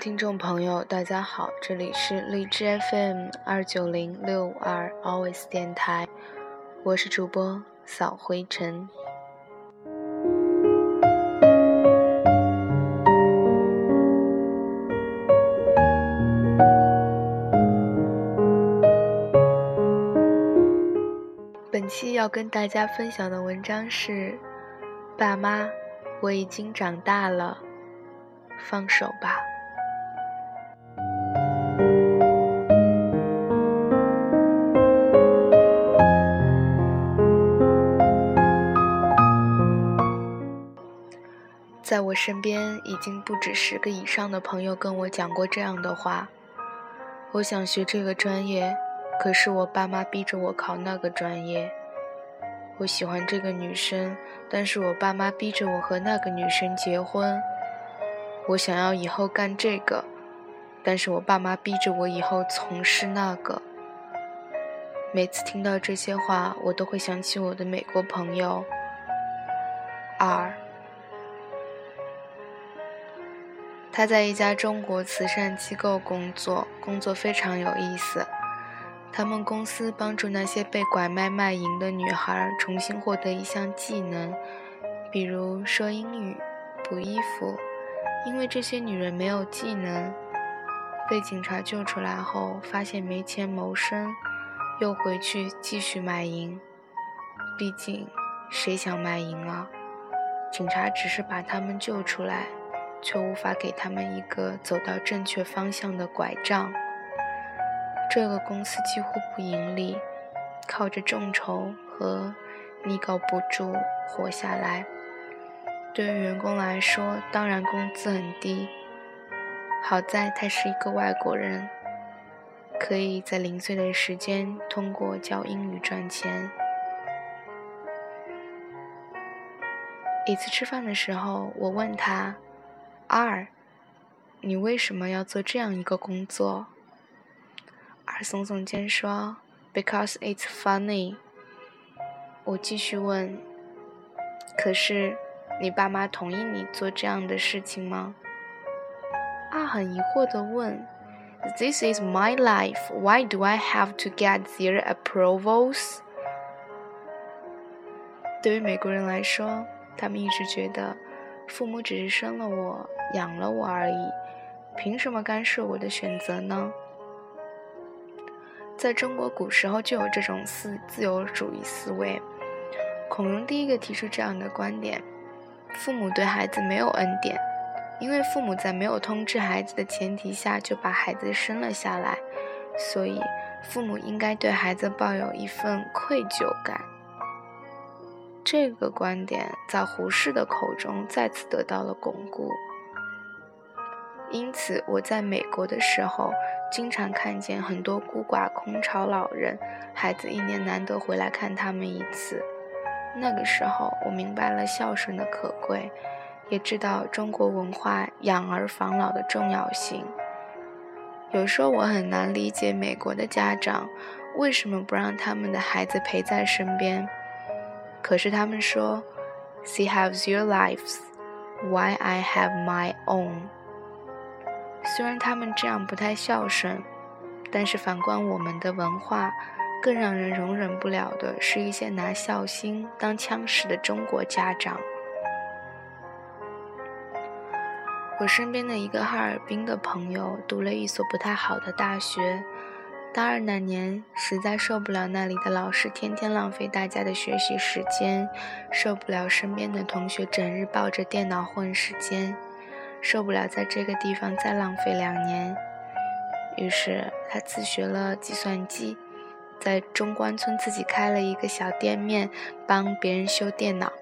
听众朋友，大家好，这里是荔枝 FM 二九零六五二 Always 电台，我是主播扫灰尘。本期要跟大家分享的文章是：爸妈，我已经长大了，放手吧。我身边，已经不止十个以上的朋友跟我讲过这样的话。我想学这个专业，可是我爸妈逼着我考那个专业。我喜欢这个女生，但是我爸妈逼着我和那个女生结婚。我想要以后干这个，但是我爸妈逼着我以后从事那个。每次听到这些话，我都会想起我的美国朋友。二。他在一家中国慈善机构工作，工作非常有意思。他们公司帮助那些被拐卖卖淫的女孩重新获得一项技能，比如说英语、补衣服。因为这些女人没有技能，被警察救出来后，发现没钱谋生，又回去继续卖淫。毕竟，谁想卖淫啊？警察只是把他们救出来。却无法给他们一个走到正确方向的拐杖。这个公司几乎不盈利，靠着众筹和你搞补助活下来。对于员工来说，当然工资很低。好在他是一个外国人，可以在零碎的时间通过教英语赚钱。一次吃饭的时候，我问他。二，你为什么要做这样一个工作？二耸耸肩说：“Because it's funny。”我继续问：“可是，你爸妈同意你做这样的事情吗？”二很疑惑地问：“This is my life. Why do I have to get their approvals？” 对于美国人来说，他们一直觉得。父母只是生了我，养了我而已，凭什么干涉我的选择呢？在中国古时候就有这种思自由主义思维。孔融第一个提出这样的观点：父母对孩子没有恩典，因为父母在没有通知孩子的前提下就把孩子生了下来，所以父母应该对孩子抱有一份愧疚感。这个观点在胡适的口中再次得到了巩固。因此，我在美国的时候，经常看见很多孤寡空巢老人，孩子一年难得回来看他们一次。那个时候，我明白了孝顺的可贵，也知道中国文化养儿防老的重要性。有时候，我很难理解美国的家长为什么不让他们的孩子陪在身边。可是他们说，She has your lives, why I have my own。虽然他们这样不太孝顺，但是反观我们的文化，更让人容忍不了的是一些拿孝心当枪使的中国家长。我身边的一个哈尔滨的朋友，读了一所不太好的大学。大二那年，实在受不了那里的老师天天浪费大家的学习时间，受不了身边的同学整日抱着电脑混时间，受不了在这个地方再浪费两年。于是他自学了计算机，在中关村自己开了一个小店面，帮别人修电脑。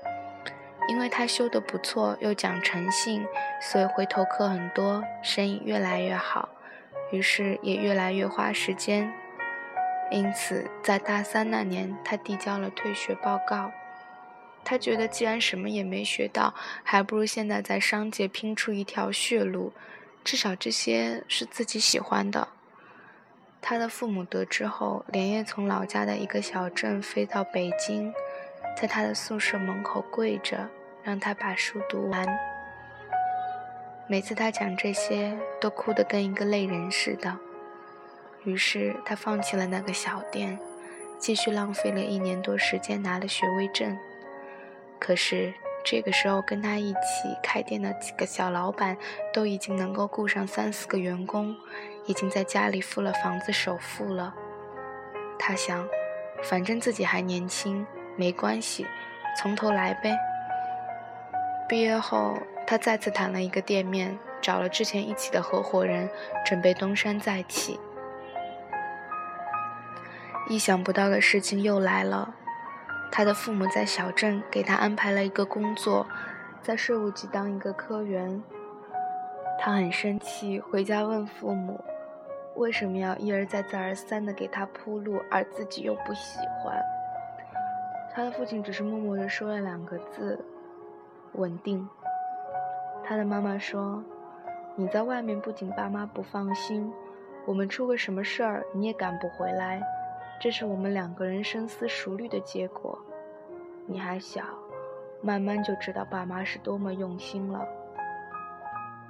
因为他修得不错，又讲诚信，所以回头客很多，生意越来越好。于是也越来越花时间，因此在大三那年，他递交了退学报告。他觉得既然什么也没学到，还不如现在在商界拼出一条血路，至少这些是自己喜欢的。他的父母得知后，连夜从老家的一个小镇飞到北京，在他的宿舍门口跪着，让他把书读完。每次他讲这些，都哭得跟一个泪人似的。于是他放弃了那个小店，继续浪费了一年多时间拿了学位证。可是这个时候跟他一起开店的几个小老板，都已经能够雇上三四个员工，已经在家里付了房子首付了。他想，反正自己还年轻，没关系，从头来呗。毕业后。他再次谈了一个店面，找了之前一起的合伙人，准备东山再起。意想不到的事情又来了，他的父母在小镇给他安排了一个工作，在税务局当一个科员。他很生气，回家问父母，为什么要一而再再而三的给他铺路，而自己又不喜欢。他的父亲只是默默的说了两个字：稳定。他的妈妈说：“你在外面不仅爸妈不放心，我们出个什么事儿你也赶不回来，这是我们两个人深思熟虑的结果。你还小，慢慢就知道爸妈是多么用心了。”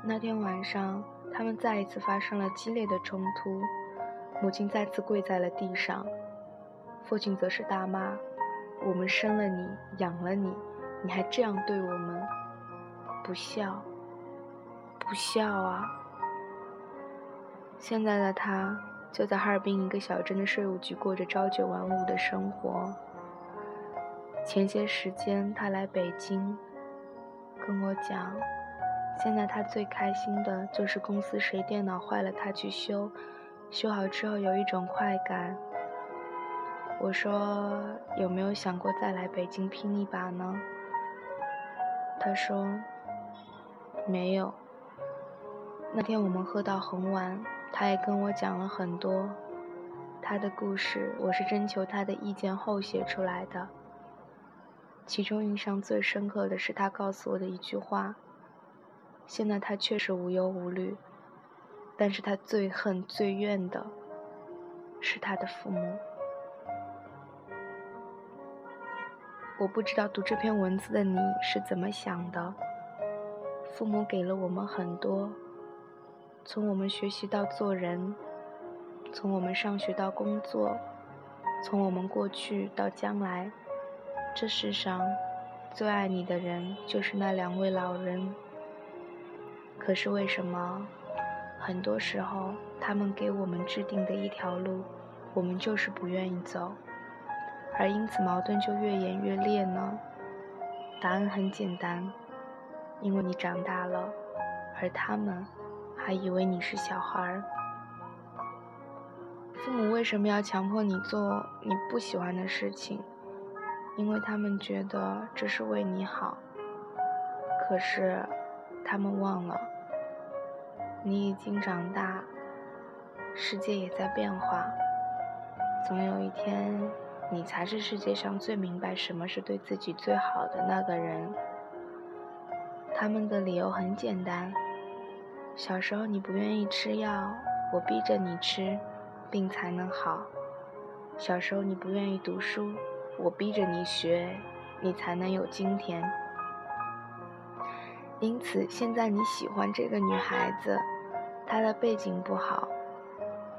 那天晚上，他们再一次发生了激烈的冲突，母亲再次跪在了地上，父亲则是大骂：“我们生了你，养了你，你还这样对我们，不孝。”不孝啊！现在的他就在哈尔滨一个小镇的税务局过着朝九晚五的生活。前些时间他来北京，跟我讲，现在他最开心的就是公司谁电脑坏了他去修，修好之后有一种快感。我说有没有想过再来北京拼一把呢？他说没有。那天我们喝到很晚，他也跟我讲了很多他的故事，我是征求他的意见后写出来的。其中印象最深刻的是他告诉我的一句话：现在他确实无忧无虑，但是他最恨最怨的是他的父母。我不知道读这篇文字的你是怎么想的。父母给了我们很多。从我们学习到做人，从我们上学到工作，从我们过去到将来，这世上最爱你的人就是那两位老人。可是为什么很多时候他们给我们制定的一条路，我们就是不愿意走，而因此矛盾就越演越烈呢？答案很简单，因为你长大了，而他们。还以为你是小孩儿。父母为什么要强迫你做你不喜欢的事情？因为他们觉得这是为你好。可是，他们忘了，你已经长大，世界也在变化。总有一天，你才是世界上最明白什么是对自己最好的那个人。他们的理由很简单。小时候你不愿意吃药，我逼着你吃，病才能好。小时候你不愿意读书，我逼着你学，你才能有今天。因此，现在你喜欢这个女孩子，她的背景不好，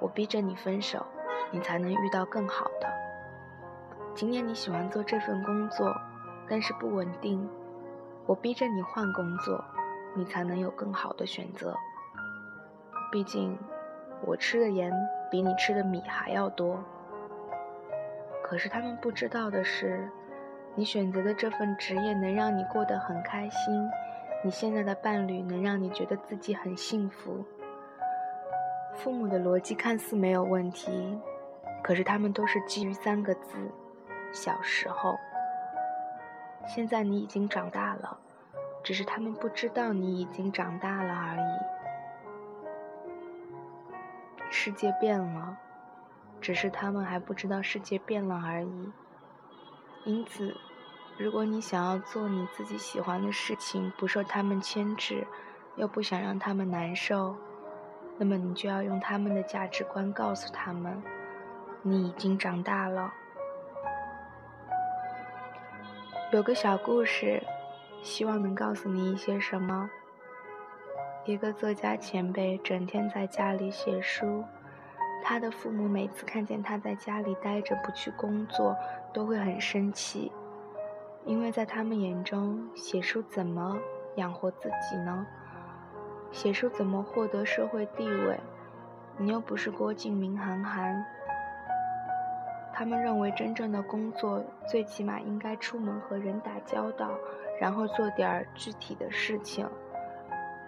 我逼着你分手，你才能遇到更好的。今天你喜欢做这份工作，但是不稳定，我逼着你换工作，你才能有更好的选择。毕竟，我吃的盐比你吃的米还要多。可是他们不知道的是，你选择的这份职业能让你过得很开心，你现在的伴侣能让你觉得自己很幸福。父母的逻辑看似没有问题，可是他们都是基于三个字：小时候。现在你已经长大了，只是他们不知道你已经长大了而已。世界变了，只是他们还不知道世界变了而已。因此，如果你想要做你自己喜欢的事情，不受他们牵制，又不想让他们难受，那么你就要用他们的价值观告诉他们，你已经长大了。有个小故事，希望能告诉你一些什么。一个作家前辈整天在家里写书，他的父母每次看见他在家里待着不去工作，都会很生气，因为在他们眼中，写书怎么养活自己呢？写书怎么获得社会地位？你又不是郭敬明、韩寒。他们认为，真正的工作最起码应该出门和人打交道，然后做点具体的事情。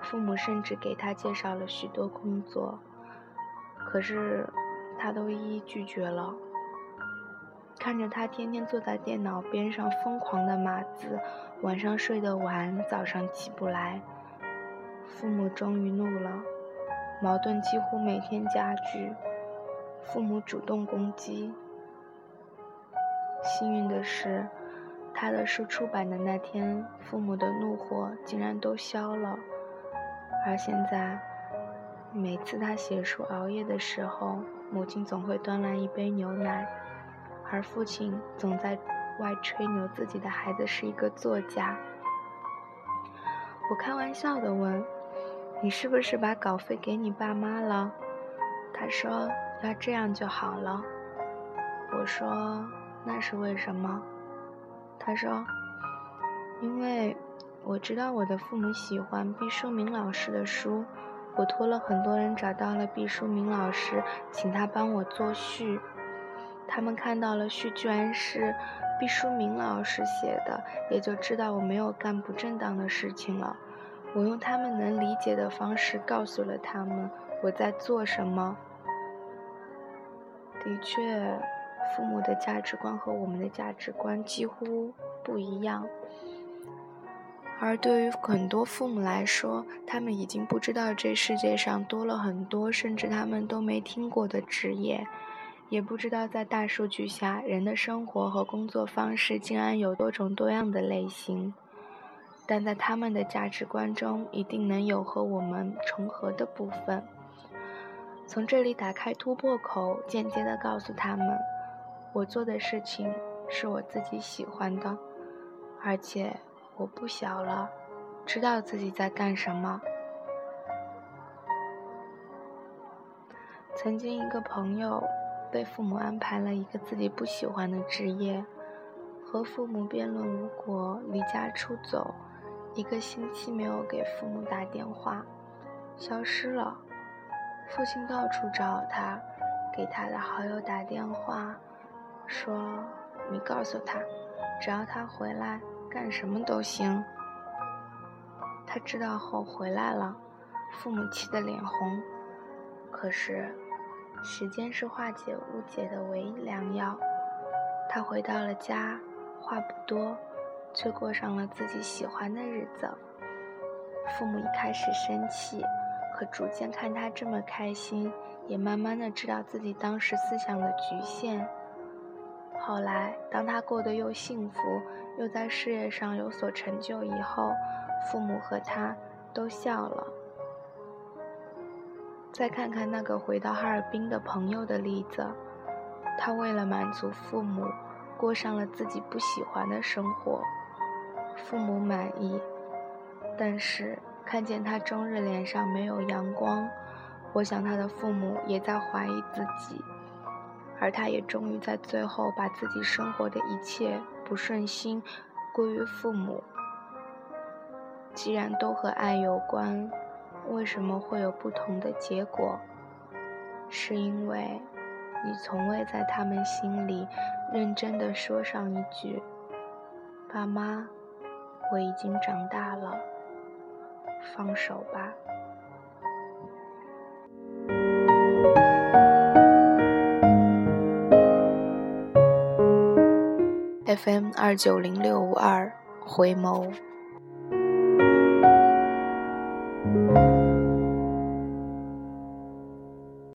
父母甚至给他介绍了许多工作，可是他都一一拒绝了。看着他天天坐在电脑边上疯狂的码字，晚上睡得晚，早上起不来，父母终于怒了，矛盾几乎每天加剧，父母主动攻击。幸运的是，他的书出版的那天，父母的怒火竟然都消了。而现在，每次他写书熬夜的时候，母亲总会端来一杯牛奶，而父亲总在外吹牛自己的孩子是一个作家。我开玩笑的问：“你是不是把稿费给你爸妈了？”他说：“要这样就好了。”我说：“那是为什么？”他说：“因为。”我知道我的父母喜欢毕淑敏老师的书，我托了很多人找到了毕淑敏老师，请他帮我作序。他们看到了序居然是毕淑敏老师写的，也就知道我没有干不正当的事情了。我用他们能理解的方式告诉了他们我在做什么。的确，父母的价值观和我们的价值观几乎不一样。而对于很多父母来说，他们已经不知道这世界上多了很多甚至他们都没听过的职业，也不知道在大数据下，人的生活和工作方式竟然有多种多样的类型。但在他们的价值观中，一定能有和我们重合的部分。从这里打开突破口，间接的告诉他们，我做的事情是我自己喜欢的，而且。我不小了，知道自己在干什么。曾经一个朋友被父母安排了一个自己不喜欢的职业，和父母辩论无果，离家出走，一个星期没有给父母打电话，消失了。父亲到处找他，给他的好友打电话，说：“你告诉他，只要他回来。”干什么都行。他知道后回来了，父母气得脸红。可是，时间是化解误解的唯一良药。他回到了家，话不多，却过上了自己喜欢的日子。父母一开始生气，可逐渐看他这么开心，也慢慢的知道自己当时思想的局限。后来，当他过得又幸福，又在事业上有所成就以后，父母和他都笑了。再看看那个回到哈尔滨的朋友的例子，他为了满足父母，过上了自己不喜欢的生活，父母满意，但是看见他终日脸上没有阳光，我想他的父母也在怀疑自己。而他也终于在最后把自己生活的一切不顺心归于父母。既然都和爱有关，为什么会有不同的结果？是因为你从未在他们心里认真的说上一句：“爸妈，我已经长大了，放手吧。” FM 二九零六五二回眸。